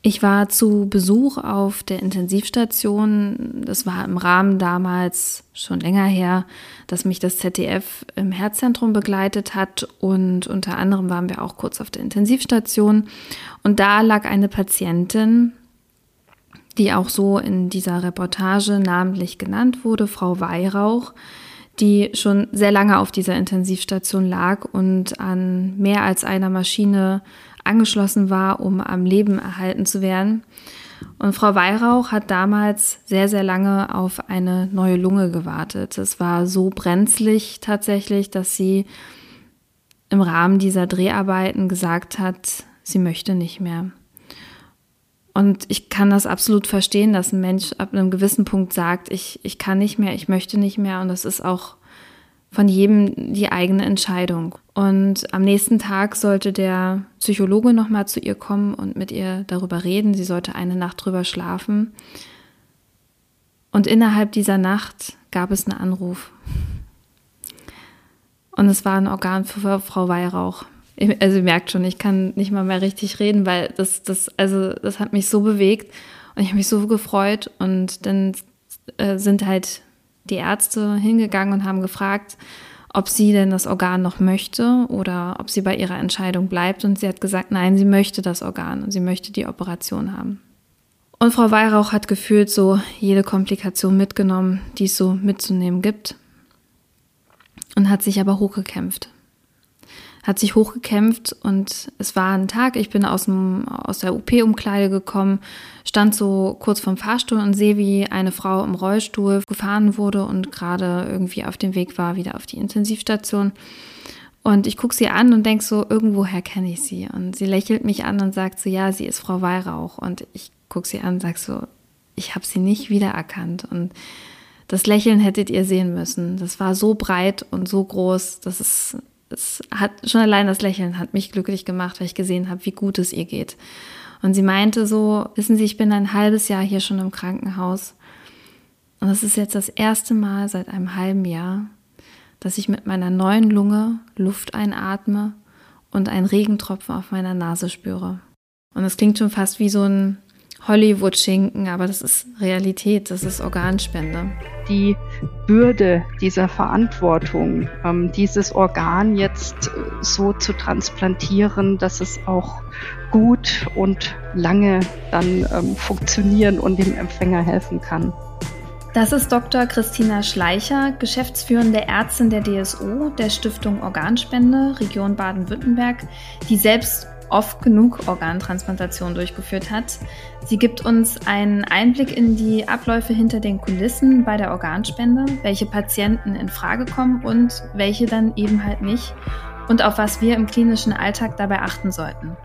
Ich war zu Besuch auf der Intensivstation. Das war im Rahmen damals schon länger her, dass mich das ZDF im Herzzentrum begleitet hat. Und unter anderem waren wir auch kurz auf der Intensivstation. Und da lag eine Patientin, die auch so in dieser Reportage namentlich genannt wurde, Frau Weihrauch, die schon sehr lange auf dieser Intensivstation lag und an mehr als einer Maschine angeschlossen war, um am Leben erhalten zu werden. Und Frau Weihrauch hat damals sehr, sehr lange auf eine neue Lunge gewartet. Es war so brenzlig tatsächlich, dass sie im Rahmen dieser Dreharbeiten gesagt hat, sie möchte nicht mehr. Und ich kann das absolut verstehen, dass ein Mensch ab einem gewissen Punkt sagt, ich, ich kann nicht mehr, ich möchte nicht mehr. Und das ist auch von jedem die eigene Entscheidung. Und am nächsten Tag sollte der Psychologe nochmal zu ihr kommen und mit ihr darüber reden. Sie sollte eine Nacht drüber schlafen. Und innerhalb dieser Nacht gab es einen Anruf. Und es war ein Organ für Frau Weihrauch. Also ihr merkt schon, ich kann nicht mal mehr richtig reden, weil das, das, also das hat mich so bewegt und ich habe mich so gefreut. Und dann äh, sind halt die Ärzte hingegangen und haben gefragt, ob sie denn das Organ noch möchte oder ob sie bei ihrer Entscheidung bleibt. Und sie hat gesagt, nein, sie möchte das Organ und sie möchte die Operation haben. Und Frau Weihrauch hat gefühlt so jede Komplikation mitgenommen, die es so mitzunehmen gibt. Und hat sich aber hochgekämpft hat sich hochgekämpft und es war ein Tag, ich bin aus, dem, aus der UP-Umkleide gekommen, stand so kurz vorm Fahrstuhl und sehe, wie eine Frau im Rollstuhl gefahren wurde und gerade irgendwie auf dem Weg war wieder auf die Intensivstation. Und ich gucke sie an und denke so, irgendwoher kenne ich sie. Und sie lächelt mich an und sagt so, ja, sie ist Frau Weihrauch. Und ich gucke sie an und sage so, ich habe sie nicht wiedererkannt. Und das Lächeln hättet ihr sehen müssen. Das war so breit und so groß, dass es es hat schon allein das Lächeln hat mich glücklich gemacht, weil ich gesehen habe, wie gut es ihr geht. Und sie meinte so, wissen Sie, ich bin ein halbes Jahr hier schon im Krankenhaus. Und es ist jetzt das erste Mal seit einem halben Jahr, dass ich mit meiner neuen Lunge Luft einatme und einen Regentropfen auf meiner Nase spüre. Und es klingt schon fast wie so ein Hollywood-Schinken, aber das ist Realität, das ist Organspende. Die Bürde dieser Verantwortung, ähm, dieses Organ jetzt äh, so zu transplantieren, dass es auch gut und lange dann ähm, funktionieren und dem Empfänger helfen kann. Das ist Dr. Christina Schleicher, geschäftsführende Ärztin der DSO, der Stiftung Organspende, Region Baden-Württemberg, die selbst oft genug Organtransplantation durchgeführt hat. Sie gibt uns einen Einblick in die Abläufe hinter den Kulissen bei der Organspende, welche Patienten in Frage kommen und welche dann eben halt nicht und auf was wir im klinischen Alltag dabei achten sollten.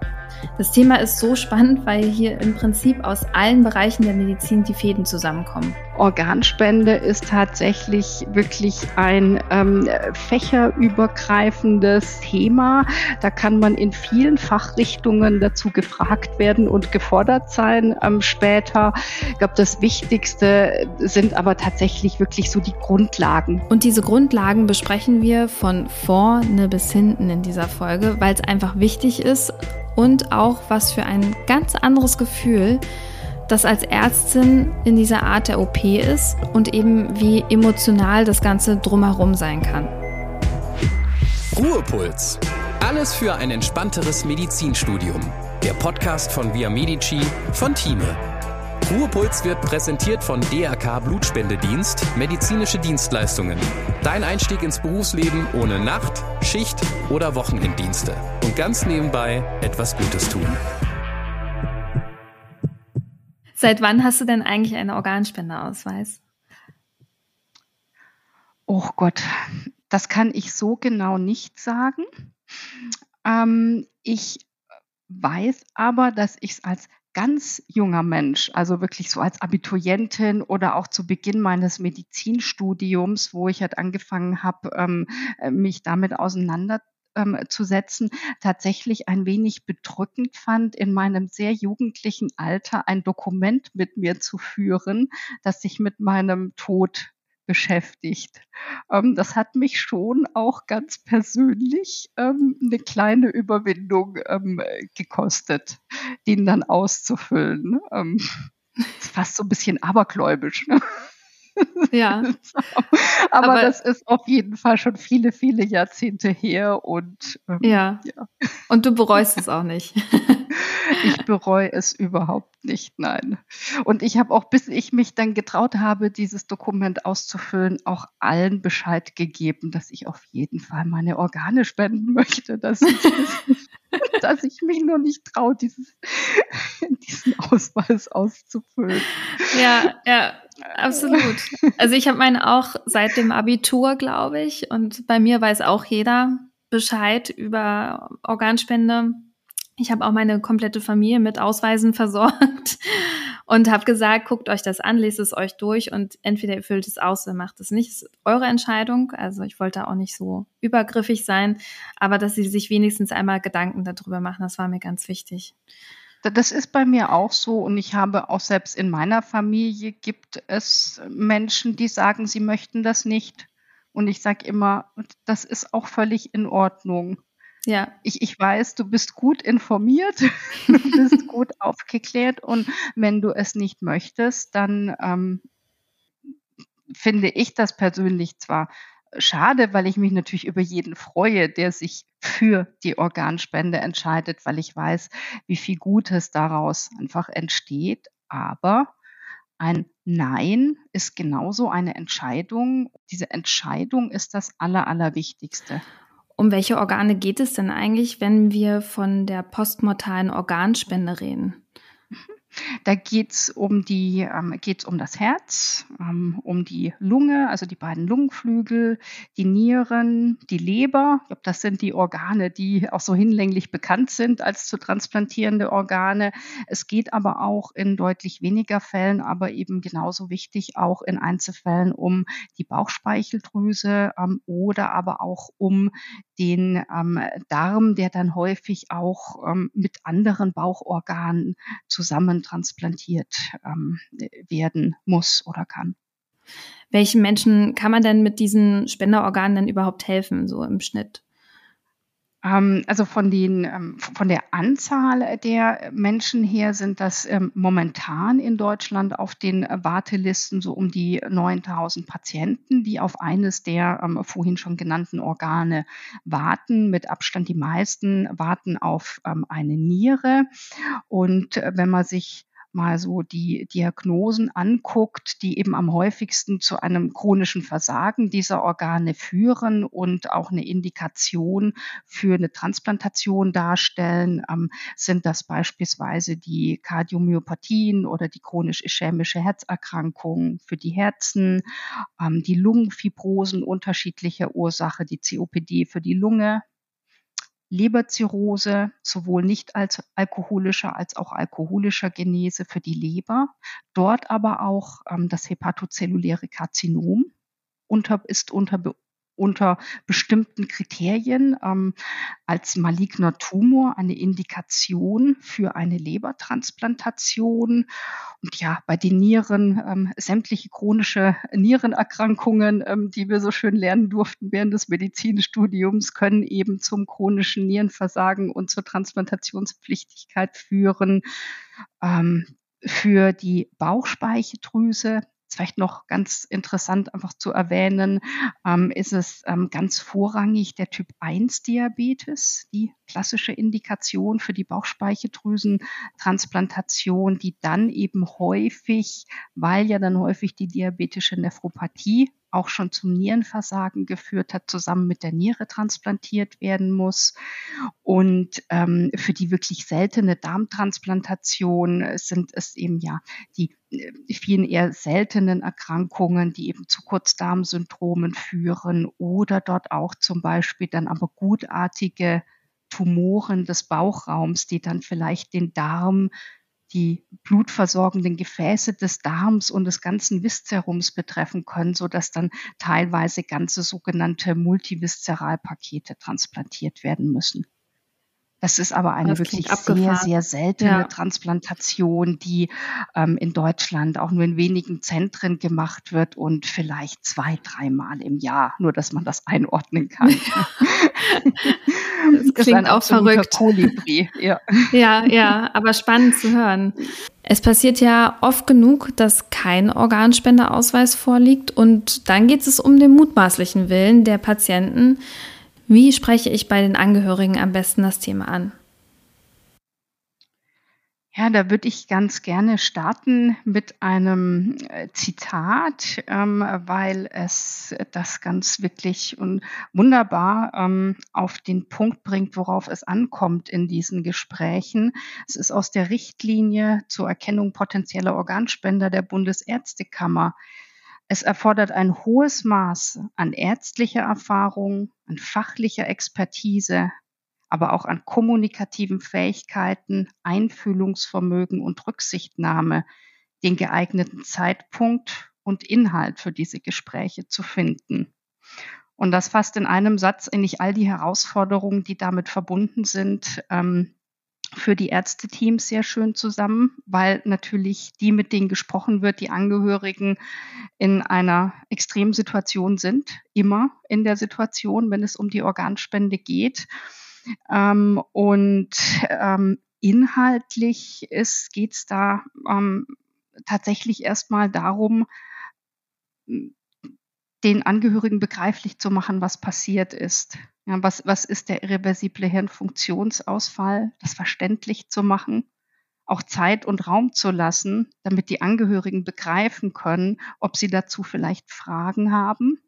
Das Thema ist so spannend, weil hier im Prinzip aus allen Bereichen der Medizin die Fäden zusammenkommen. Organspende ist tatsächlich wirklich ein ähm, fächerübergreifendes Thema. Da kann man in vielen Fachrichtungen dazu gefragt werden und gefordert sein ähm, später. Ich glaube, das Wichtigste sind aber tatsächlich wirklich so die Grundlagen. Und diese Grundlagen besprechen wir von vorne bis hinten in dieser Folge, weil es einfach wichtig ist und auch was für ein ganz anderes Gefühl das als Ärztin in dieser Art der OP ist und eben wie emotional das Ganze drumherum sein kann. Ruhepuls. Alles für ein entspannteres Medizinstudium. Der Podcast von Via Medici von Thieme. Ruhepuls wird präsentiert von DRK Blutspendedienst, medizinische Dienstleistungen. Dein Einstieg ins Berufsleben ohne Nacht, Schicht oder Wochenenddienste. Und ganz nebenbei etwas Gutes tun. Seit wann hast du denn eigentlich einen Organspendeausweis? Oh Gott, das kann ich so genau nicht sagen. Ähm, ich weiß aber, dass ich es als ganz junger Mensch, also wirklich so als Abiturientin oder auch zu Beginn meines Medizinstudiums, wo ich halt angefangen habe, ähm, mich damit auseinanderzusetzen, tatsächlich ein wenig bedrückend fand, in meinem sehr jugendlichen Alter ein Dokument mit mir zu führen, das sich mit meinem Tod beschäftigt. Ähm, das hat mich schon auch ganz persönlich ähm, eine kleine Überwindung ähm, gekostet, den dann auszufüllen. Ähm, fast so ein bisschen abergläubisch. Ne? Ja. Aber, Aber, das ist auf jeden Fall schon viele, viele Jahrzehnte her und ähm, ja. ja. Und du bereust es auch nicht. ich bereue es überhaupt nicht, nein. Und ich habe auch, bis ich mich dann getraut habe, dieses Dokument auszufüllen, auch allen Bescheid gegeben, dass ich auf jeden Fall meine Organe spenden möchte, dass ich, dass ich mich nur nicht traue, dieses, diesen Ausweis auszufüllen. Ja, ja, absolut. Also ich habe meinen auch seit dem Abitur, glaube ich, und bei mir weiß auch jeder Bescheid über Organspende. Ich habe auch meine komplette Familie mit Ausweisen versorgt und habe gesagt, guckt euch das an, lest es euch durch und entweder ihr füllt es aus oder macht es nicht. Das ist eure Entscheidung. Also ich wollte auch nicht so übergriffig sein, aber dass sie sich wenigstens einmal Gedanken darüber machen, das war mir ganz wichtig. Das ist bei mir auch so und ich habe auch selbst in meiner Familie gibt es Menschen, die sagen, sie möchten das nicht. Und ich sage immer, das ist auch völlig in Ordnung. Ja. Ich, ich weiß, du bist gut informiert, du bist gut aufgeklärt und wenn du es nicht möchtest, dann ähm, finde ich das persönlich zwar schade, weil ich mich natürlich über jeden freue, der sich für die Organspende entscheidet, weil ich weiß, wie viel Gutes daraus einfach entsteht. Aber ein Nein ist genauso eine Entscheidung. Diese Entscheidung ist das Aller, Allerwichtigste. Um welche Organe geht es denn eigentlich, wenn wir von der postmortalen Organspende reden? Da geht's um die, ähm, um das Herz, ähm, um die Lunge, also die beiden Lungenflügel, die Nieren, die Leber. Ich glaube, das sind die Organe, die auch so hinlänglich bekannt sind als zu transplantierende Organe. Es geht aber auch in deutlich weniger Fällen, aber eben genauso wichtig auch in Einzelfällen um die Bauchspeicheldrüse ähm, oder aber auch um den ähm, Darm, der dann häufig auch ähm, mit anderen Bauchorganen zusammen transplantiert ähm, werden muss oder kann. Welchen Menschen kann man denn mit diesen Spenderorganen denn überhaupt helfen, so im Schnitt? Ähm, also von, den, ähm, von der Anzahl der Menschen her sind das ähm, momentan in Deutschland auf den Wartelisten so um die 9000 Patienten, die auf eines der vorhin schon genannten Organe warten. Mit Abstand die meisten warten auf eine Niere. Und äh, wenn man sich mal so die Diagnosen anguckt, die eben am häufigsten zu einem chronischen Versagen dieser Organe führen und auch eine Indikation für eine Transplantation darstellen, ähm, sind das beispielsweise die Kardiomyopathien oder die chronisch-ischämische Herzerkrankung für die Herzen, ähm, die Lungenfibrosen unterschiedlicher Ursache, die COPD für die Lunge, Leberzirrhose, sowohl nicht als alkoholischer als auch alkoholischer Genese für die Leber. Dort aber auch ähm, das hepatozelluläre Karzinom unter, ist unter unter bestimmten Kriterien ähm, als maligner Tumor eine Indikation für eine Lebertransplantation. Und ja, bei den Nieren ähm, sämtliche chronische Nierenerkrankungen, ähm, die wir so schön lernen durften während des Medizinstudiums, können eben zum chronischen Nierenversagen und zur Transplantationspflichtigkeit führen. Ähm, für die Bauchspeicheldrüse vielleicht noch ganz interessant einfach zu erwähnen, ähm, ist es ähm, ganz vorrangig der Typ 1 Diabetes, die klassische Indikation für die Bauchspeicheldrüsentransplantation, die dann eben häufig, weil ja dann häufig die diabetische Nephropathie auch schon zum Nierenversagen geführt hat, zusammen mit der Niere transplantiert werden muss. Und ähm, für die wirklich seltene Darmtransplantation sind es eben ja die äh, vielen eher seltenen Erkrankungen, die eben zu Kurzdarmsyndromen führen oder dort auch zum Beispiel dann aber gutartige Tumoren des Bauchraums, die dann vielleicht den Darm die blutversorgenden Gefäße des Darms und des ganzen Viszerums betreffen können, so dass dann teilweise ganze sogenannte Multiviszeralpakete transplantiert werden müssen. Das ist aber eine wirklich sehr, sehr seltene ja. Transplantation, die ähm, in Deutschland auch nur in wenigen Zentren gemacht wird und vielleicht zwei, dreimal im Jahr, nur dass man das einordnen kann. das klingt auch verrückt. Kolibri. Ja. ja, ja, aber spannend zu hören. Es passiert ja oft genug, dass kein Organspendeausweis vorliegt und dann geht es um den mutmaßlichen Willen der Patienten, wie spreche ich bei den Angehörigen am besten das Thema an? Ja, da würde ich ganz gerne starten mit einem äh, Zitat, ähm, weil es das ganz wirklich und wunderbar ähm, auf den Punkt bringt, worauf es ankommt in diesen Gesprächen. Es ist aus der Richtlinie zur Erkennung potenzieller Organspender der Bundesärztekammer. Es erfordert ein hohes Maß an ärztlicher Erfahrung, an fachlicher Expertise, aber auch an kommunikativen Fähigkeiten, Einfühlungsvermögen und Rücksichtnahme, den geeigneten Zeitpunkt und Inhalt für diese Gespräche zu finden. Und das fasst in einem Satz eigentlich all die Herausforderungen, die damit verbunden sind, ähm, für die Ärzteteams sehr schön zusammen, weil natürlich die, mit denen gesprochen wird, die Angehörigen in einer Extremsituation sind, immer in der Situation, wenn es um die Organspende geht. Ähm, und ähm, inhaltlich geht es da ähm, tatsächlich erstmal darum, den Angehörigen begreiflich zu machen, was passiert ist. Ja, was, was ist der irreversible Hirnfunktionsausfall? Das verständlich zu machen, auch Zeit und Raum zu lassen, damit die Angehörigen begreifen können, ob sie dazu vielleicht Fragen haben.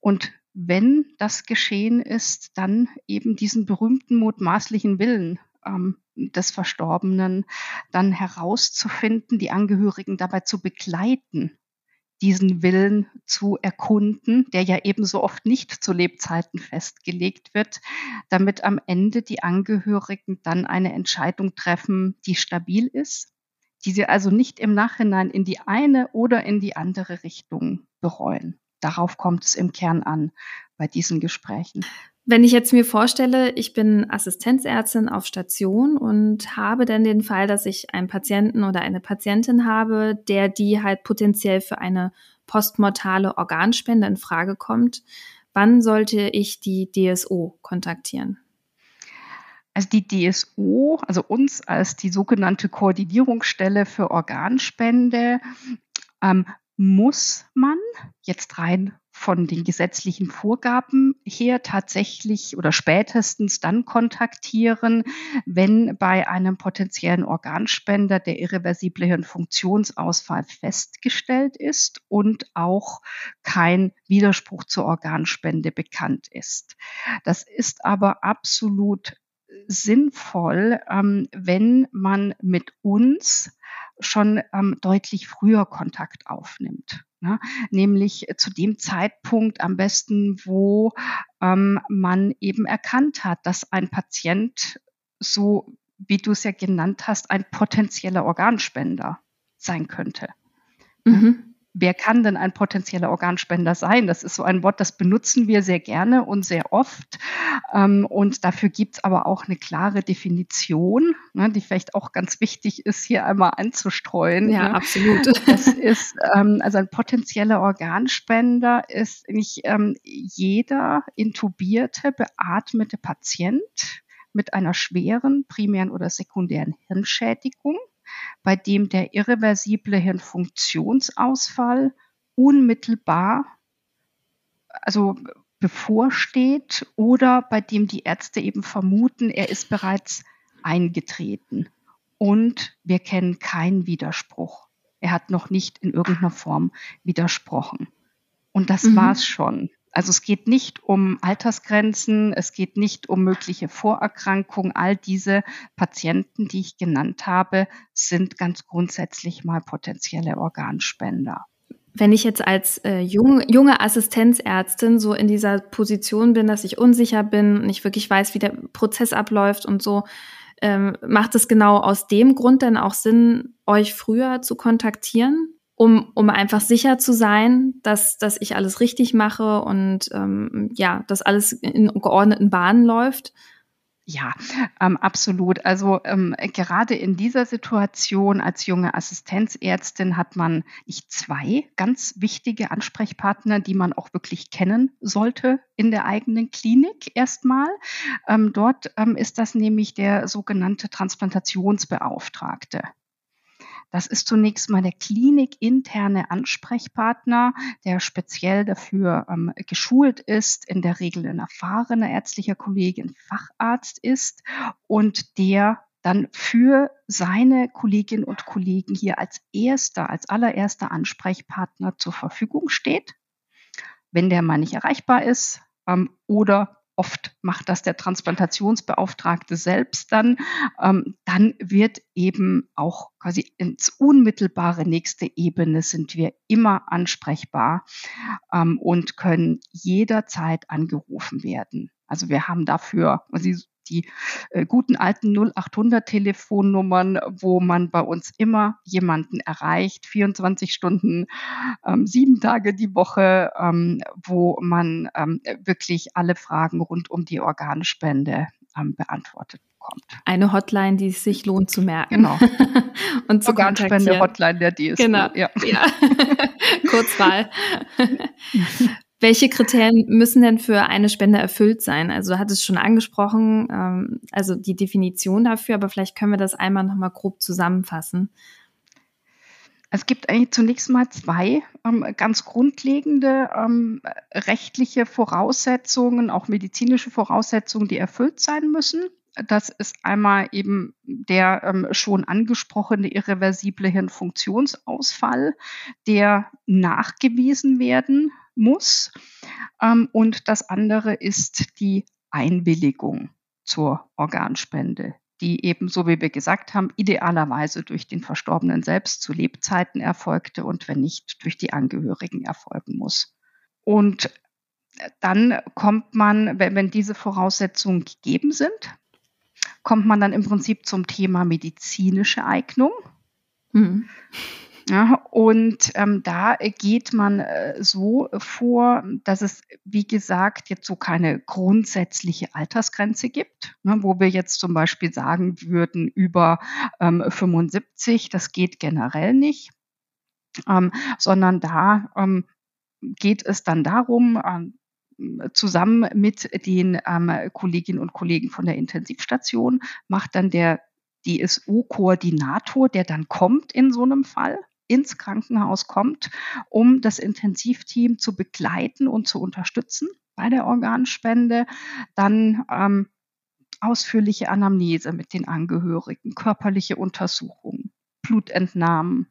Und wenn das geschehen ist, dann eben diesen berühmten mutmaßlichen Willen ähm, des Verstorbenen dann herauszufinden, die Angehörigen dabei zu begleiten, diesen Willen zu erkunden, der ja ebenso oft nicht zu Lebzeiten festgelegt wird, damit am Ende die Angehörigen dann eine Entscheidung treffen, die stabil ist, die sie also nicht im Nachhinein in die eine oder in die andere Richtung bereuen. Darauf kommt es im Kern an bei diesen Gesprächen. Wenn ich jetzt mir vorstelle, ich bin Assistenzärztin auf Station und habe dann den Fall, dass ich einen Patienten oder eine Patientin habe, der die halt potenziell für eine postmortale Organspende in Frage kommt, wann sollte ich die DSO kontaktieren? Also die DSO, also uns als die sogenannte Koordinierungsstelle für Organspende, ähm, muss man jetzt rein von den gesetzlichen Vorgaben her tatsächlich oder spätestens dann kontaktieren, wenn bei einem potenziellen Organspender der irreversible Hirnfunktionsausfall festgestellt ist und auch kein Widerspruch zur Organspende bekannt ist. Das ist aber absolut sinnvoll, ähm, wenn man mit uns schon ähm, deutlich früher Kontakt aufnimmt. Ne? Nämlich zu dem Zeitpunkt am besten, wo ähm, man eben erkannt hat, dass ein Patient, so wie du es ja genannt hast, ein potenzieller Organspender sein könnte. Mhm wer kann denn ein potenzieller Organspender sein? Das ist so ein Wort, das benutzen wir sehr gerne und sehr oft. Ähm, und dafür gibt es aber auch eine klare Definition, ne, die vielleicht auch ganz wichtig ist, hier einmal anzustreuen. Ja, ne? absolut. Das ist, ähm, also ein potenzieller Organspender ist nicht ähm, jeder intubierte, beatmete Patient mit einer schweren primären oder sekundären Hirnschädigung bei dem der irreversible Hirnfunktionsausfall unmittelbar, also bevorsteht oder bei dem die Ärzte eben vermuten, er ist bereits eingetreten. Und wir kennen keinen Widerspruch. Er hat noch nicht in irgendeiner Form widersprochen. Und das mhm. war's schon. Also es geht nicht um Altersgrenzen, es geht nicht um mögliche Vorerkrankungen. All diese Patienten, die ich genannt habe, sind ganz grundsätzlich mal potenzielle Organspender. Wenn ich jetzt als äh, jung, junge Assistenzärztin so in dieser Position bin, dass ich unsicher bin und nicht wirklich weiß, wie der Prozess abläuft und so, ähm, macht es genau aus dem Grund dann auch Sinn, euch früher zu kontaktieren? Um, um einfach sicher zu sein, dass, dass ich alles richtig mache und ähm, ja, dass alles in geordneten Bahnen läuft. Ja, ähm, absolut. Also ähm, gerade in dieser Situation als junge Assistenzärztin hat man nicht zwei ganz wichtige Ansprechpartner, die man auch wirklich kennen sollte in der eigenen Klinik erstmal. Ähm, dort ähm, ist das nämlich der sogenannte Transplantationsbeauftragte. Das ist zunächst mal der klinikinterne Ansprechpartner, der speziell dafür ähm, geschult ist, in der Regel ein erfahrener ärztlicher Kollege, ein Facharzt ist und der dann für seine Kolleginnen und Kollegen hier als erster, als allererster Ansprechpartner zur Verfügung steht. Wenn der mal nicht erreichbar ist ähm, oder oft macht das der Transplantationsbeauftragte selbst dann, ähm, dann wird eben auch quasi ins unmittelbare nächste Ebene sind wir immer ansprechbar ähm, und können jederzeit angerufen werden. Also wir haben dafür, Sie die äh, guten alten 0800 Telefonnummern, wo man bei uns immer jemanden erreicht, 24 Stunden, ähm, sieben Tage die Woche, ähm, wo man ähm, wirklich alle Fragen rund um die Organspende ähm, beantwortet bekommt. Eine Hotline, die es sich lohnt zu merken. Genau. Und zu Organspende-Hotline der DSU. Genau. Ja. ja. Kurzwahl. Welche Kriterien müssen denn für eine Spende erfüllt sein? Also du hattest es schon angesprochen, ähm, also die Definition dafür, aber vielleicht können wir das einmal nochmal grob zusammenfassen. Es gibt eigentlich zunächst mal zwei ähm, ganz grundlegende ähm, rechtliche Voraussetzungen, auch medizinische Voraussetzungen, die erfüllt sein müssen. Das ist einmal eben der ähm, schon angesprochene irreversible Hirnfunktionsausfall, der nachgewiesen werden muss. Ähm, und das andere ist die Einwilligung zur Organspende, die eben, so wie wir gesagt haben, idealerweise durch den Verstorbenen selbst zu Lebzeiten erfolgte und wenn nicht, durch die Angehörigen erfolgen muss. Und dann kommt man, wenn, wenn diese Voraussetzungen gegeben sind, kommt man dann im Prinzip zum Thema medizinische Eignung. Mhm. Ja, und ähm, da geht man äh, so vor, dass es, wie gesagt, jetzt so keine grundsätzliche Altersgrenze gibt, ne, wo wir jetzt zum Beispiel sagen würden, über ähm, 75, das geht generell nicht, ähm, sondern da ähm, geht es dann darum, ähm, zusammen mit den ähm, Kolleginnen und Kollegen von der Intensivstation macht dann der DSU-Koordinator, der dann kommt in so einem Fall, ins Krankenhaus kommt, um das Intensivteam zu begleiten und zu unterstützen bei der Organspende. Dann ähm, ausführliche Anamnese mit den Angehörigen, körperliche Untersuchungen, Blutentnahmen,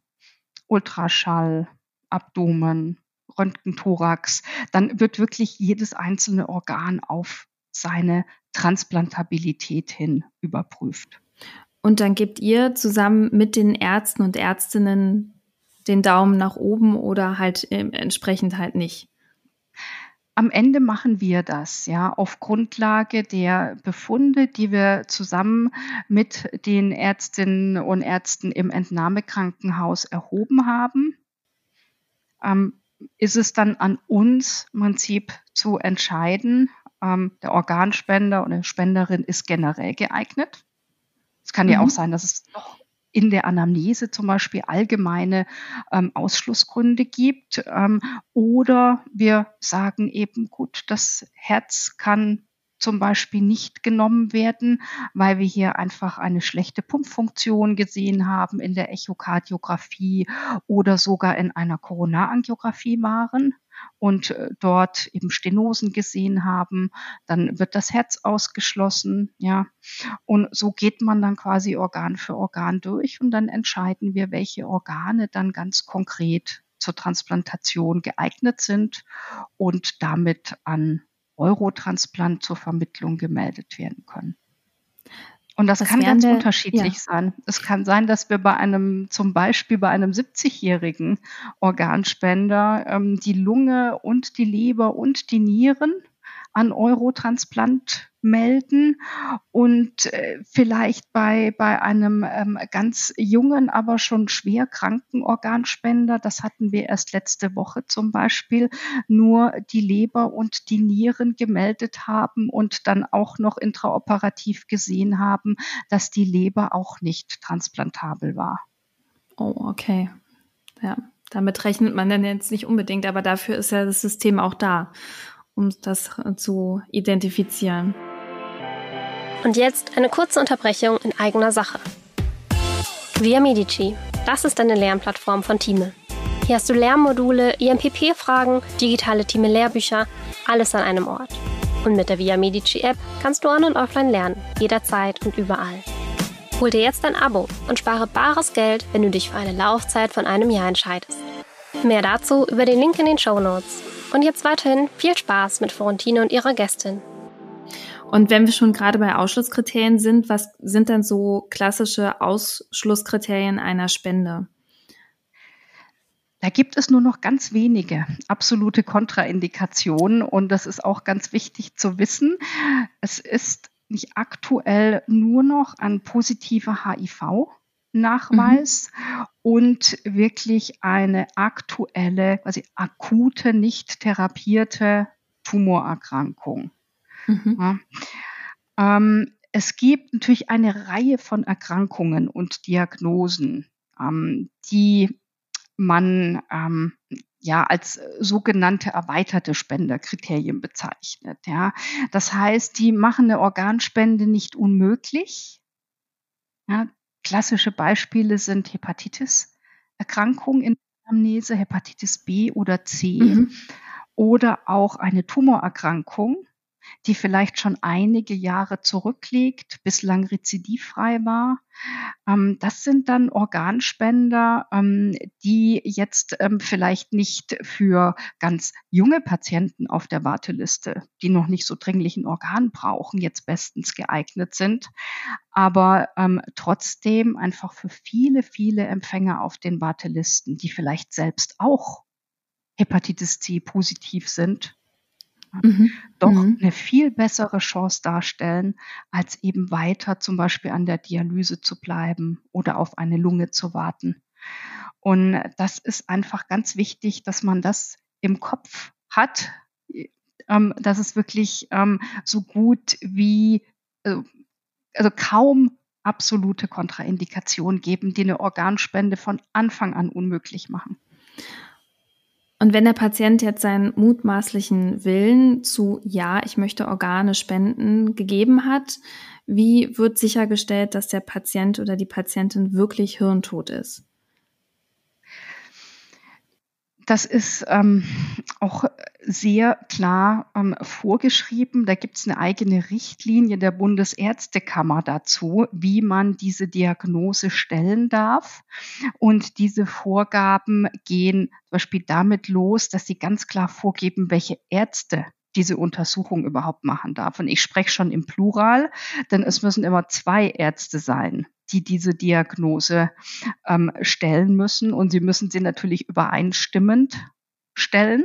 Ultraschall, Abdomen, Röntgenthorax. Dann wird wirklich jedes einzelne Organ auf seine Transplantabilität hin überprüft. Und dann gebt ihr zusammen mit den Ärzten und Ärztinnen den Daumen nach oben oder halt äh, entsprechend halt nicht? Am Ende machen wir das, ja, auf Grundlage der Befunde, die wir zusammen mit den Ärztinnen und Ärzten im Entnahmekrankenhaus erhoben haben. Ähm, ist es dann an uns im Prinzip zu entscheiden, ähm, der Organspender oder Spenderin ist generell geeignet. Es kann mhm. ja auch sein, dass es doch in der Anamnese zum Beispiel allgemeine ähm, Ausschlussgründe gibt. Ähm, oder wir sagen eben, gut, das Herz kann zum Beispiel nicht genommen werden, weil wir hier einfach eine schlechte Pumpfunktion gesehen haben in der Echokardiographie oder sogar in einer Koronarangiographie waren und äh, dort eben Stenosen gesehen haben, dann wird das Herz ausgeschlossen, ja. Und so geht man dann quasi Organ für Organ durch und dann entscheiden wir, welche Organe dann ganz konkret zur Transplantation geeignet sind und damit an Eurotransplant zur Vermittlung gemeldet werden können. Und das Was kann ganz der, unterschiedlich ja. sein. Es kann sein, dass wir bei einem, zum Beispiel bei einem 70-jährigen Organspender, ähm, die Lunge und die Leber und die Nieren an Eurotransplant melden und äh, vielleicht bei, bei einem ähm, ganz jungen, aber schon schwer kranken Organspender, das hatten wir erst letzte Woche zum Beispiel, nur die Leber und die Nieren gemeldet haben und dann auch noch intraoperativ gesehen haben, dass die Leber auch nicht transplantabel war. Oh, okay. Ja, damit rechnet man dann jetzt nicht unbedingt, aber dafür ist ja das System auch da, um das zu identifizieren. Und jetzt eine kurze Unterbrechung in eigener Sache. Via Medici, das ist eine Lernplattform von Thieme. Hier hast du Lernmodule, IMPP-Fragen, digitale Thieme-Lehrbücher, alles an einem Ort. Und mit der Via Medici App kannst du on- und offline lernen, jederzeit und überall. Hol dir jetzt ein Abo und spare bares Geld, wenn du dich für eine Laufzeit von einem Jahr entscheidest. Mehr dazu über den Link in den Show Notes. Und jetzt weiterhin viel Spaß mit Florentine und ihrer Gästin. Und wenn wir schon gerade bei Ausschlusskriterien sind, was sind denn so klassische Ausschlusskriterien einer Spende? Da gibt es nur noch ganz wenige absolute Kontraindikationen und das ist auch ganz wichtig zu wissen. Es ist nicht aktuell nur noch ein positiver HIV-Nachweis mhm. und wirklich eine aktuelle, quasi akute, nicht therapierte Tumorerkrankung. Mhm. Ja. Ähm, es gibt natürlich eine Reihe von Erkrankungen und Diagnosen, ähm, die man ähm, ja als sogenannte erweiterte Spenderkriterien bezeichnet. Ja. Das heißt, die machen eine Organspende nicht unmöglich. Ja. Klassische Beispiele sind Hepatitis-Erkrankung in der Amnese, Hepatitis B oder C mhm. oder auch eine Tumorerkrankung, die vielleicht schon einige Jahre zurückliegt, bislang rezidivfrei war. Ähm, das sind dann Organspender, ähm, die jetzt ähm, vielleicht nicht für ganz junge Patienten auf der Warteliste, die noch nicht so dringlichen Organ brauchen, jetzt bestens geeignet sind, aber trotzdem einfach für viele, viele Empfänger auf den Wartelisten, die vielleicht selbst auch Hepatitis C positiv sind, mhm. doch mhm. eine viel bessere Chance darstellen, als eben weiter zum Beispiel an der Dialyse zu bleiben oder auf eine Lunge zu warten. Und das ist einfach ganz wichtig, dass man das im Kopf hat, ähm, dass es wirklich ähm, so gut wie, äh, also kaum absolute Kontraindikationen geben, die eine Organspende von Anfang an unmöglich machen. Und wenn der Patient jetzt seinen mutmaßlichen Willen zu Ja, ich möchte Organe spenden gegeben hat, wie wird sichergestellt, dass der Patient oder die Patientin wirklich hirntot ist? Das ist ähm, auch sehr klar ähm, vorgeschrieben. Da gibt es eine eigene Richtlinie der Bundesärztekammer dazu, wie man diese Diagnose stellen darf. Und diese Vorgaben gehen zum Beispiel damit los, dass sie ganz klar vorgeben, welche Ärzte diese Untersuchung überhaupt machen darf. Und ich spreche schon im Plural, denn es müssen immer zwei Ärzte sein, die diese Diagnose ähm, stellen müssen. Und sie müssen sie natürlich übereinstimmend stellen.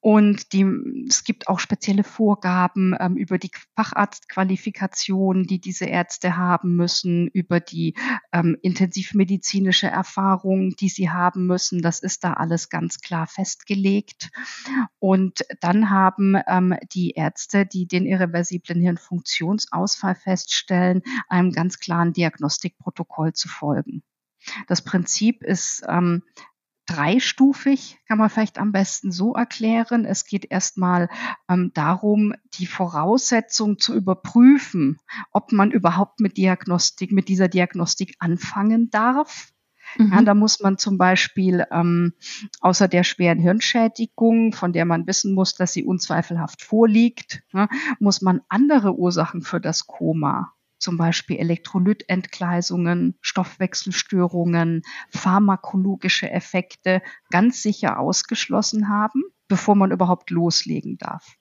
Und die, es gibt auch spezielle Vorgaben ähm, über die Facharztqualifikation, die diese Ärzte haben müssen, über die ähm, intensivmedizinische Erfahrung, die sie haben müssen. Das ist da alles ganz klar festgelegt. Und dann haben ähm, die Ärzte, die den irreversiblen Hirnfunktionsausfall feststellen, einem ganz klaren Diagnostikprotokoll zu folgen. Das Prinzip ist ähm, dreistufig, kann man vielleicht am besten so erklären. Es geht erstmal ähm, darum, die Voraussetzung zu überprüfen, ob man überhaupt mit Diagnostik, mit dieser Diagnostik anfangen darf. Mhm. Ja, da muss man zum Beispiel ähm, außer der schweren Hirnschädigung, von der man wissen muss, dass sie unzweifelhaft vorliegt, ja, muss man andere Ursachen für das Koma zum Beispiel Elektrolytentgleisungen, Stoffwechselstörungen, pharmakologische Effekte ganz sicher ausgeschlossen haben, bevor man überhaupt loslegen darf.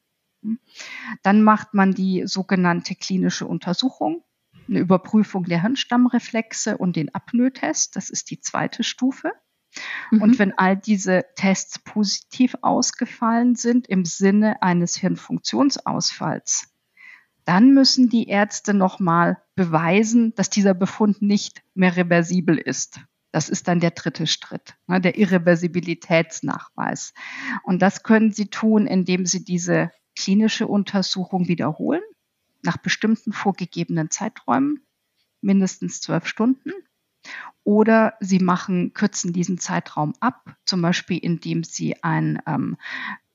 Dann macht man die sogenannte klinische Untersuchung, eine Überprüfung der Hirnstammreflexe und den Apnoe-Test. Das ist die zweite Stufe. Mhm. Und wenn all diese Tests positiv ausgefallen sind im Sinne eines Hirnfunktionsausfalls, dann müssen die Ärzte nochmal beweisen, dass dieser Befund nicht mehr reversibel ist. Das ist dann der dritte Schritt, ne, der Irreversibilitätsnachweis. Und das können Sie tun, indem Sie diese klinische Untersuchung wiederholen, nach bestimmten vorgegebenen Zeiträumen, mindestens zwölf Stunden. Oder Sie machen, kürzen diesen Zeitraum ab, zum Beispiel indem Sie ein ähm,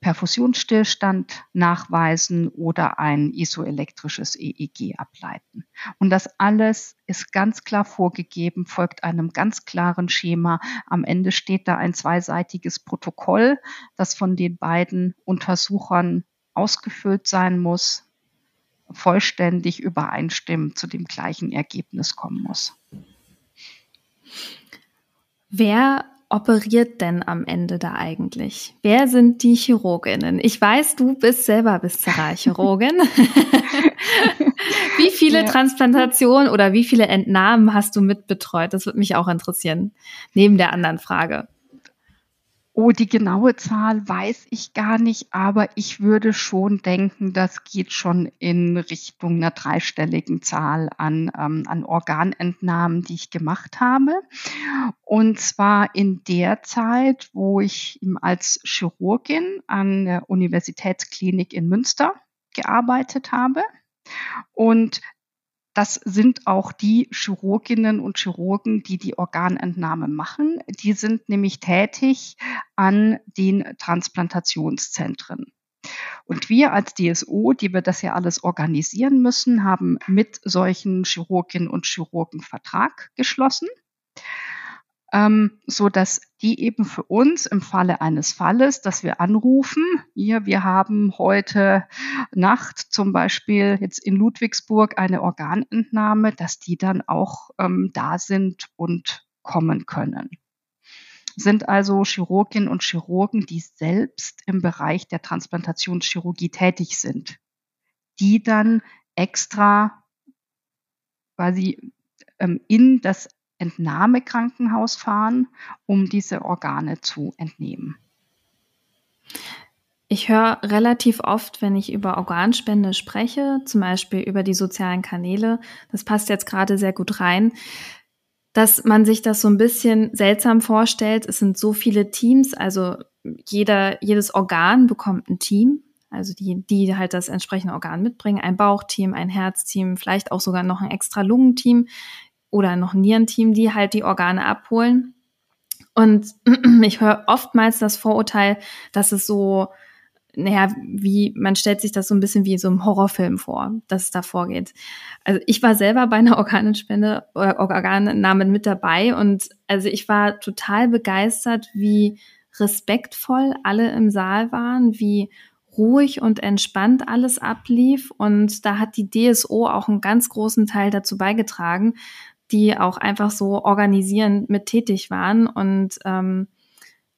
Perfusionsstillstand nachweisen oder ein isoelektrisches EEG ableiten. Und das alles ist ganz klar vorgegeben, folgt einem ganz klaren Schema. Am Ende steht da ein zweiseitiges Protokoll, das von den beiden Untersuchern ausgefüllt sein muss, vollständig übereinstimmend zu dem gleichen Ergebnis kommen muss. Wer operiert denn am Ende da eigentlich? Wer sind die Chirurginnen? Ich weiß, du bist selber Viszeralchirurgin. wie viele ja. Transplantationen oder wie viele Entnahmen hast du mitbetreut? Das würde mich auch interessieren, neben der anderen Frage. Oh, die genaue Zahl weiß ich gar nicht, aber ich würde schon denken, das geht schon in Richtung einer dreistelligen Zahl an, ähm, an Organentnahmen, die ich gemacht habe. Und zwar in der Zeit, wo ich als Chirurgin an der Universitätsklinik in Münster gearbeitet habe. Und das sind auch die Chirurginnen und Chirurgen, die die Organentnahme machen. Die sind nämlich tätig an den Transplantationszentren. Und wir als DSO, die wir das ja alles organisieren müssen, haben mit solchen Chirurginnen und Chirurgen Vertrag geschlossen ähm, so dass die eben für uns im Falle eines Falles, dass wir anrufen, hier, wir haben heute Nacht zum Beispiel jetzt in Ludwigsburg eine Organentnahme, dass die dann auch ähm, da sind und kommen können. Sind also Chirurginnen und Chirurgen, die selbst im Bereich der Transplantationschirurgie tätig sind, die dann extra quasi ähm, in das Entnahmekrankenhaus fahren, um diese Organe zu entnehmen. Ich höre relativ oft, wenn ich über Organspende spreche, zum Beispiel über die sozialen Kanäle, das passt jetzt gerade sehr gut rein, dass man sich das so ein bisschen seltsam vorstellt. Es sind so viele Teams, also jeder, jedes Organ bekommt ein Team, also die, die halt das entsprechende Organ mitbringen, ein Bauchteam, ein Herzteam, vielleicht auch sogar noch ein extra Lungenteam, oder noch Nierenteam, die halt die Organe abholen. Und ich höre oftmals das Vorurteil, dass es so, naja, wie, man stellt sich das so ein bisschen wie so einem Horrorfilm vor, dass es da vorgeht. Also ich war selber bei einer Organspende, äh, Organnahme mit dabei und also ich war total begeistert, wie respektvoll alle im Saal waren, wie ruhig und entspannt alles ablief. Und da hat die DSO auch einen ganz großen Teil dazu beigetragen, die auch einfach so organisierend mit tätig waren. Und ähm,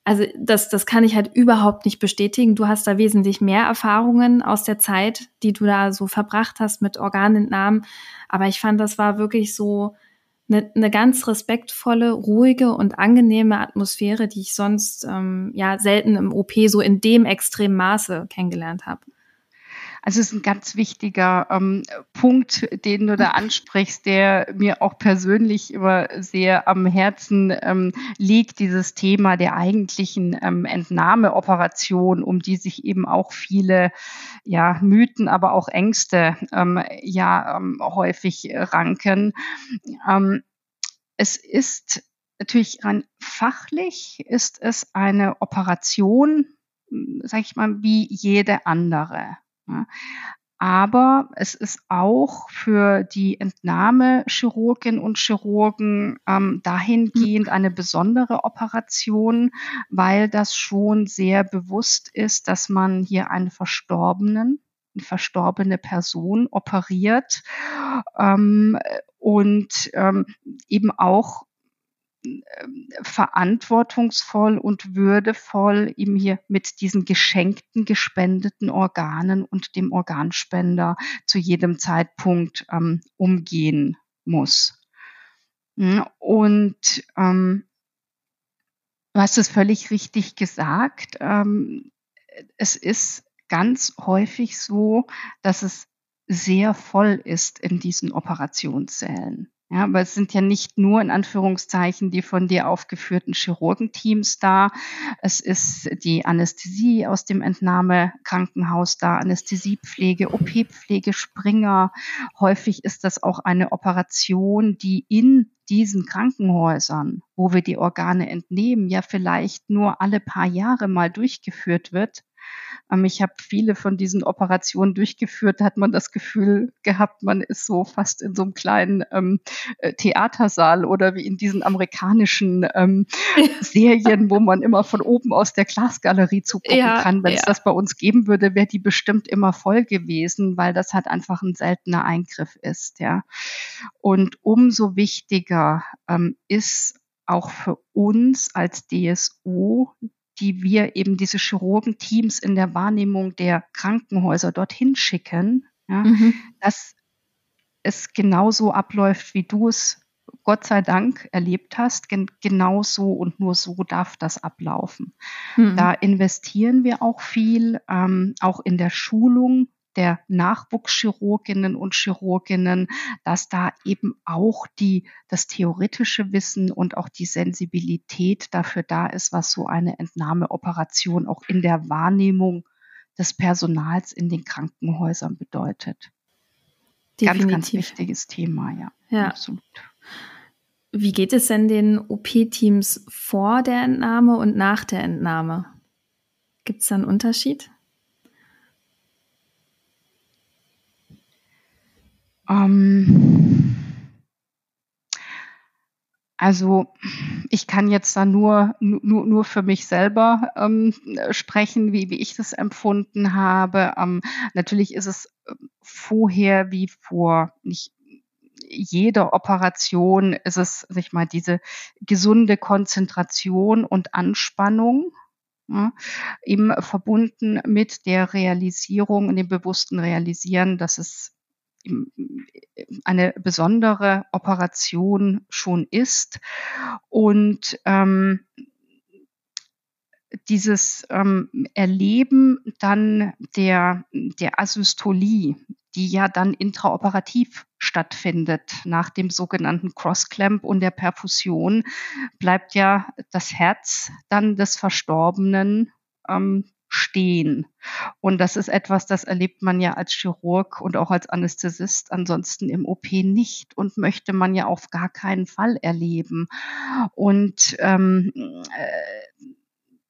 also das, das kann ich halt überhaupt nicht bestätigen. Du hast da wesentlich mehr Erfahrungen aus der Zeit, die du da so verbracht hast mit Organentnahmen. Aber ich fand, das war wirklich so eine, eine ganz respektvolle, ruhige und angenehme Atmosphäre, die ich sonst ähm, ja selten im OP so in dem extremen Maße kennengelernt habe. Also es ist ein ganz wichtiger ähm, Punkt, den du da ansprichst, der mir auch persönlich immer sehr am Herzen ähm, liegt, dieses Thema der eigentlichen ähm, Entnahmeoperation, um die sich eben auch viele ja, Mythen, aber auch Ängste ähm, ja ähm, häufig ranken. Ähm, es ist natürlich rein fachlich ist es eine Operation, sag ich mal, wie jede andere. Aber es ist auch für die Entnahmechirurginnen und Chirurgen ähm, dahingehend eine besondere Operation, weil das schon sehr bewusst ist, dass man hier einen Verstorbenen, eine verstorbene Person operiert. Ähm, und ähm, eben auch verantwortungsvoll und würdevoll ihm hier mit diesen geschenkten, gespendeten Organen und dem Organspender zu jedem Zeitpunkt ähm, umgehen muss. Hm, und ähm, Du hast es völlig richtig gesagt. Ähm, es ist ganz häufig so, dass es sehr voll ist in diesen Operationssälen. Ja, aber es sind ja nicht nur in Anführungszeichen die von dir aufgeführten Chirurgenteams da. Es ist die Anästhesie aus dem Entnahmekrankenhaus da, Anästhesiepflege, OP-Pflege, Springer. Häufig ist das auch eine Operation, die in diesen Krankenhäusern, wo wir die Organe entnehmen, ja vielleicht nur alle paar Jahre mal durchgeführt wird ich habe viele von diesen Operationen durchgeführt, da hat man das Gefühl gehabt, man ist so fast in so einem kleinen ähm, äh, Theatersaal oder wie in diesen amerikanischen ähm, Serien, wo man immer von oben aus der Glasgalerie zugucken ja, kann. Wenn ja. es das bei uns geben würde, wäre die bestimmt immer voll gewesen, weil das halt einfach ein seltener Eingriff ist. Ja. Und umso wichtiger ähm, ist auch für uns als DSU die wir eben diese Chirurgenteams in der Wahrnehmung der Krankenhäuser dorthin schicken, ja, mhm. dass es genauso abläuft, wie du es Gott sei Dank erlebt hast. Gen genau so und nur so darf das ablaufen. Mhm. Da investieren wir auch viel, ähm, auch in der Schulung der Nachwuchschirurginnen und Chirurginnen, dass da eben auch die, das theoretische Wissen und auch die Sensibilität dafür da ist, was so eine Entnahmeoperation auch in der Wahrnehmung des Personals in den Krankenhäusern bedeutet. Definitiv. Ganz, ganz wichtiges Thema, ja. Ja. Absolut. Wie geht es denn den OP-Teams vor der Entnahme und nach der Entnahme? Gibt es da einen Unterschied? Ähm, also ich kann jetzt da nur, nur, nur für mich selber ähm, sprechen, wie, wie ich das empfunden habe. Ähm, natürlich ist es äh, vorher wie vor nicht jeder Operation ist es, sag ich mal, diese gesunde Konzentration und Anspannung, ja, eben verbunden mit der Realisierung und dem bewussten Realisieren, dass es eine besondere Operation schon ist. Und ähm, dieses ähm, Erleben dann der, der Asystolie, die ja dann intraoperativ stattfindet nach dem sogenannten Crossclamp und der Perfusion, bleibt ja das Herz dann des Verstorbenen ähm, stehen. Und das ist etwas, das erlebt man ja als Chirurg und auch als Anästhesist ansonsten im OP nicht und möchte man ja auf gar keinen Fall erleben. Und ähm, äh,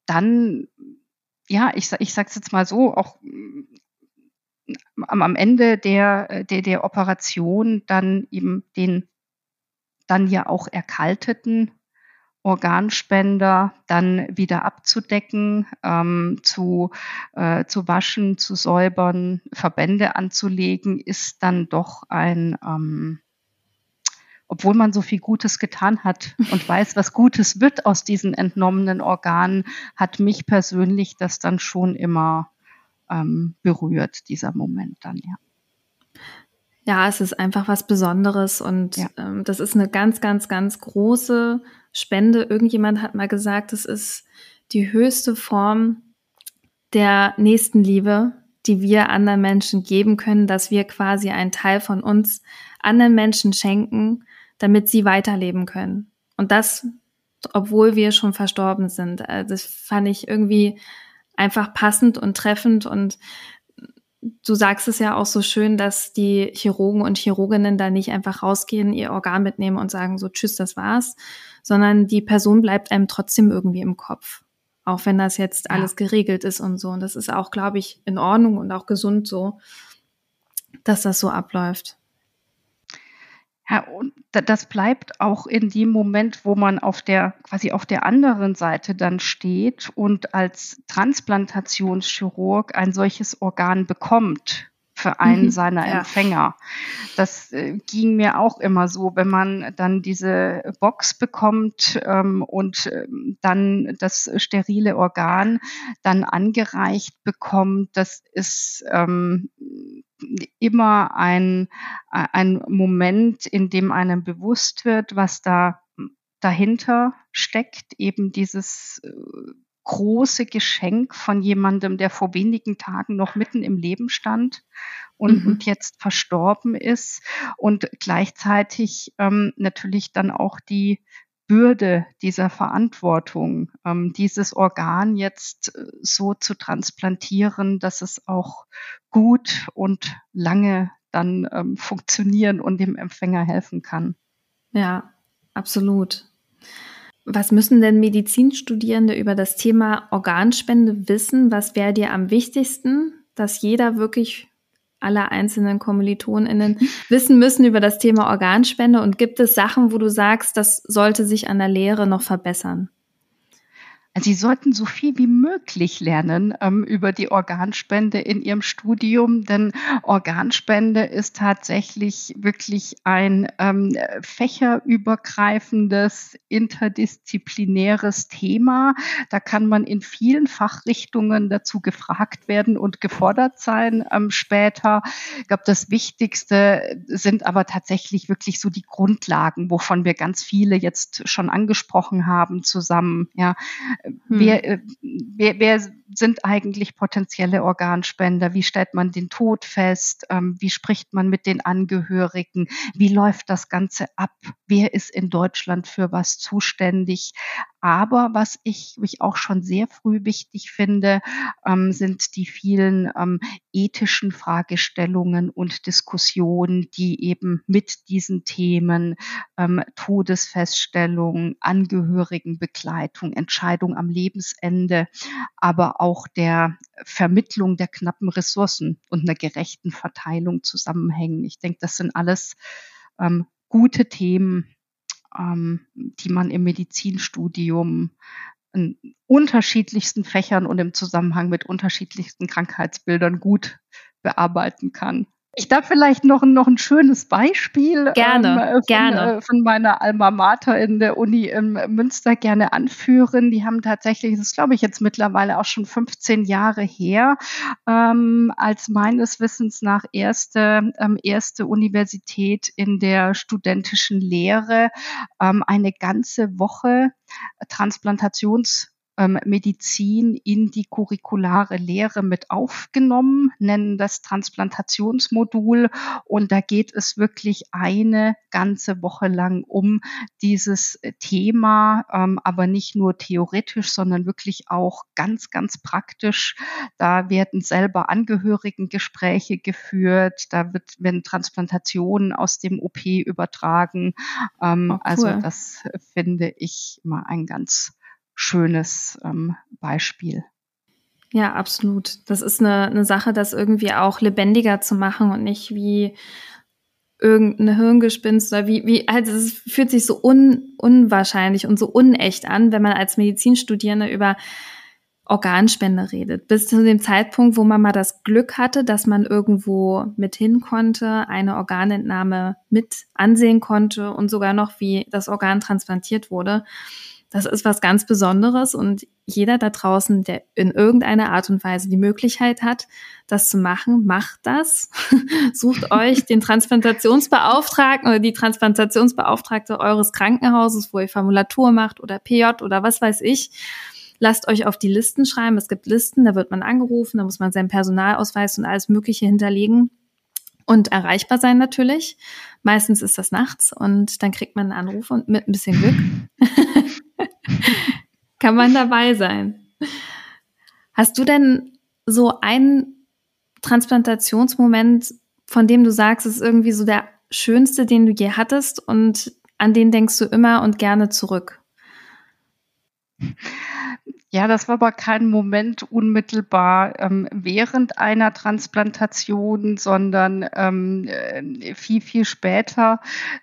dann, ja, ich, ich sage es jetzt mal so, auch am, Ende der, der, der Operation dann eben den dann ja auch erkalteten Organspender dann wieder abzudecken, ähm, zu, äh, zu waschen, zu säubern, Verbände anzulegen, ist dann doch ein, ähm, obwohl man so viel Gutes getan hat und weiß, was Gutes wird aus diesen entnommenen Organen, hat mich persönlich das dann schon immer ähm, berührt, dieser Moment dann, ja. Ja, es ist einfach was Besonderes und ja. ähm, das ist eine ganz, ganz, ganz große Spende. Irgendjemand hat mal gesagt, es ist die höchste Form der Nächstenliebe, die wir anderen Menschen geben können, dass wir quasi einen Teil von uns anderen Menschen schenken, damit sie weiterleben können. Und das, obwohl wir schon verstorben sind. Also das fand ich irgendwie einfach passend und treffend und du sagst es ja auch so schön, dass die Chirurgen und Chirurginnen da nicht einfach rausgehen, ihr Organ mitnehmen und sagen so, tschüss, das war's, sondern die Person bleibt einem trotzdem irgendwie im Kopf. Auch wenn das jetzt alles ja. geregelt ist und so. Und das ist auch, glaube ich, in Ordnung und auch gesund so, dass das so abläuft. Ja, und das bleibt auch in dem Moment, wo man auf der, quasi auf der anderen Seite dann steht und als Transplantationschirurg ein solches Organ bekommt für einen mhm, seiner ja. Empfänger. Das äh, ging mir auch immer so, wenn man dann diese Box bekommt ähm, und äh, dann das sterile Organ dann angereicht bekommt. Das ist ähm, immer ein, ein Moment, in dem einem bewusst wird, was da dahinter steckt, eben dieses äh, große Geschenk von jemandem, der vor wenigen Tagen noch mitten im Leben stand und, mhm. und jetzt verstorben ist und gleichzeitig ähm, natürlich dann auch die Bürde dieser Verantwortung, ähm, dieses Organ jetzt äh, so zu transplantieren, dass es auch gut und lange dann ähm, funktionieren und dem Empfänger helfen kann. Ja, absolut. Was müssen denn Medizinstudierende über das Thema Organspende wissen? Was wäre dir am wichtigsten, dass jeder wirklich alle einzelnen KommilitonInnen wissen müssen über das Thema Organspende? Und gibt es Sachen, wo du sagst, das sollte sich an der Lehre noch verbessern? Sie sollten so viel wie möglich lernen ähm, über die Organspende in Ihrem Studium, denn Organspende ist tatsächlich wirklich ein ähm, fächerübergreifendes, interdisziplinäres Thema. Da kann man in vielen Fachrichtungen dazu gefragt werden und gefordert sein ähm, später. Ich glaube, das Wichtigste sind aber tatsächlich wirklich so die Grundlagen, wovon wir ganz viele jetzt schon angesprochen haben zusammen. Ja, hm. wer, äh, wer, wer sind eigentlich potenzielle Organspender? Wie stellt man den Tod fest? Ähm, wie spricht man mit den Angehörigen? Wie läuft das Ganze ab? Wer ist in Deutschland für was zuständig? Aber was ich mich auch schon sehr früh wichtig finde, ähm, sind die vielen ähm, ethischen Fragestellungen und Diskussionen, die eben mit diesen Themen ähm, Todesfeststellung, Angehörigenbegleitung, Entscheidung am Lebensende, aber auch der Vermittlung der knappen Ressourcen und einer gerechten Verteilung zusammenhängen. Ich denke, das sind alles ähm, gute Themen, ähm, die man im Medizinstudium in unterschiedlichsten Fächern und im Zusammenhang mit unterschiedlichsten Krankheitsbildern gut bearbeiten kann. Ich darf vielleicht noch, noch ein schönes Beispiel gerne, ähm, von, gerne. Äh, von meiner Alma Mater in der Uni in Münster gerne anführen. Die haben tatsächlich, das glaube ich jetzt mittlerweile auch schon 15 Jahre her, ähm, als meines Wissens nach erste, ähm, erste Universität in der studentischen Lehre ähm, eine ganze Woche Transplantations ähm, Medizin in die curriculare Lehre mit aufgenommen, nennen das Transplantationsmodul. Und da geht es wirklich eine ganze Woche lang um dieses Thema, ähm, aber nicht nur theoretisch, sondern wirklich auch ganz, ganz praktisch. Da werden selber Angehörigengespräche geführt, da wird, werden Transplantationen aus dem OP übertragen. Ähm, oh, also cool. Also das finde ich immer ein ganz schönes ähm, Beispiel. Ja, absolut. Das ist eine, eine Sache, das irgendwie auch lebendiger zu machen und nicht wie irgendeine Hirngespinst oder wie, wie, also es fühlt sich so un, unwahrscheinlich und so unecht an, wenn man als Medizinstudierende über Organspende redet. Bis zu dem Zeitpunkt, wo man mal das Glück hatte, dass man irgendwo mit hin konnte, eine Organentnahme mit ansehen konnte und sogar noch wie das Organ transplantiert wurde. Das ist was ganz Besonderes und jeder da draußen, der in irgendeiner Art und Weise die Möglichkeit hat, das zu machen, macht das. Sucht euch den Transplantationsbeauftragten oder die Transplantationsbeauftragte eures Krankenhauses, wo ihr Formulatur macht oder PJ oder was weiß ich. Lasst euch auf die Listen schreiben. Es gibt Listen, da wird man angerufen, da muss man seinen Personalausweis und alles Mögliche hinterlegen und erreichbar sein natürlich. Meistens ist das nachts und dann kriegt man einen Anruf und mit ein bisschen Glück kann man dabei sein. Hast du denn so einen Transplantationsmoment, von dem du sagst, es ist irgendwie so der schönste, den du je hattest und an den denkst du immer und gerne zurück? Ja, das war aber kein Moment unmittelbar ähm, während einer Transplantation, sondern ähm, äh, viel, viel später.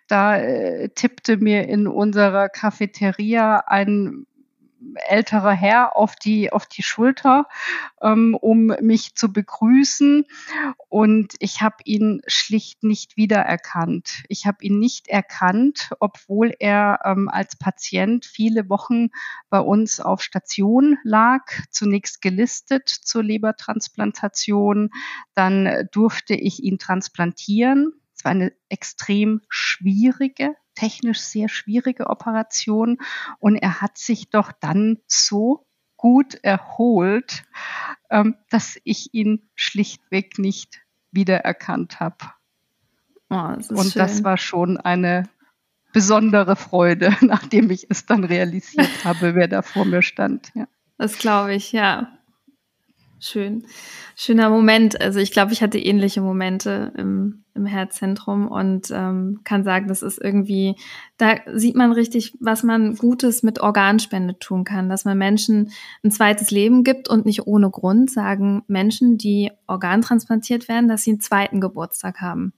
Da äh, tippte mir in unserer Cafeteria ein älterer Herr auf die, auf die Schulter, ähm, um mich zu begrüßen. Und ich habe ihn schlicht nicht wiedererkannt. Ich habe ihn nicht erkannt, obwohl er ähm, als Patient viele Wochen bei uns auf Station lag, zunächst gelistet zur Lebertransplantation. Dann durfte ich ihn transplantieren. Es war eine extrem schwierige technisch sehr schwierige Operation und er hat sich doch dann so gut erholt, ähm, dass ich ihn schlichtweg nicht wiedererkannt habe. Oh, das und schön. das war schon eine besondere Freude, nachdem ich es dann realisiert habe, wer da vor mir stand. Ja. Das glaube ich, ja. Schön. Schöner Moment. Also ich glaube, ich hatte ähnliche Momente im, im Herzzentrum und ähm, kann sagen, das ist irgendwie, da sieht man richtig, was man Gutes mit Organspende tun kann, dass man Menschen ein zweites Leben gibt und nicht ohne Grund sagen Menschen, die organtransplantiert werden, dass sie einen zweiten Geburtstag haben.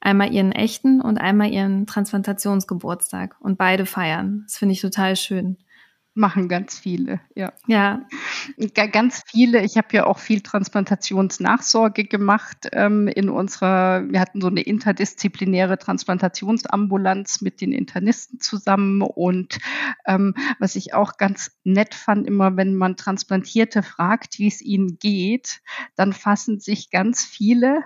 Einmal ihren echten und einmal ihren Transplantationsgeburtstag und beide feiern. Das finde ich total schön machen ganz viele, ja. Ja. Ganz viele. Ich habe ja auch viel Transplantationsnachsorge gemacht ähm, in unserer, wir hatten so eine interdisziplinäre Transplantationsambulanz mit den Internisten zusammen und ähm, was ich auch ganz nett fand, immer wenn man Transplantierte fragt, wie es ihnen geht, dann fassen sich ganz viele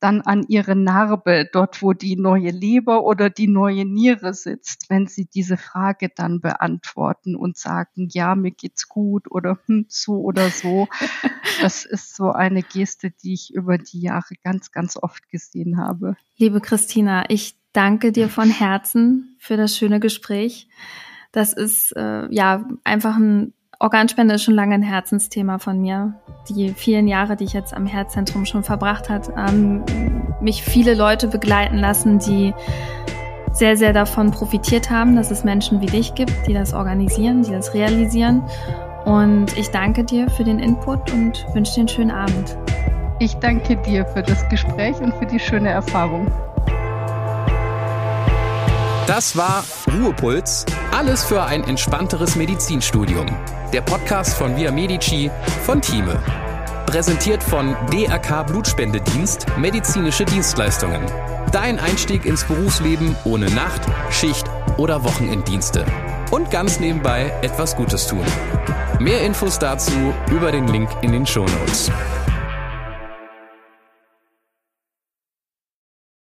dann an ihre Narbe, dort wo die neue Leber oder die neue Niere sitzt, wenn sie diese Frage dann beantworten und sagen, ja, mir geht's gut oder hm, so oder so. Das ist so eine Geste, die ich über die Jahre ganz, ganz oft gesehen habe. Liebe Christina, ich danke dir von Herzen für das schöne Gespräch. Das ist äh, ja einfach ein Organspende ist schon lange ein Herzensthema von mir. Die vielen Jahre, die ich jetzt am Herzzentrum schon verbracht hat, haben mich viele Leute begleiten lassen, die sehr, sehr davon profitiert haben, dass es Menschen wie dich gibt, die das organisieren, die das realisieren. Und ich danke dir für den Input und wünsche dir einen schönen Abend. Ich danke dir für das Gespräch und für die schöne Erfahrung. Das war Ruhepuls. Alles für ein entspannteres Medizinstudium. Der Podcast von Via Medici von Thieme. Präsentiert von DRK Blutspendedienst Medizinische Dienstleistungen. Dein Einstieg ins Berufsleben ohne Nacht, Schicht oder Wochenenddienste. Und ganz nebenbei etwas Gutes tun. Mehr Infos dazu über den Link in den Show Notes.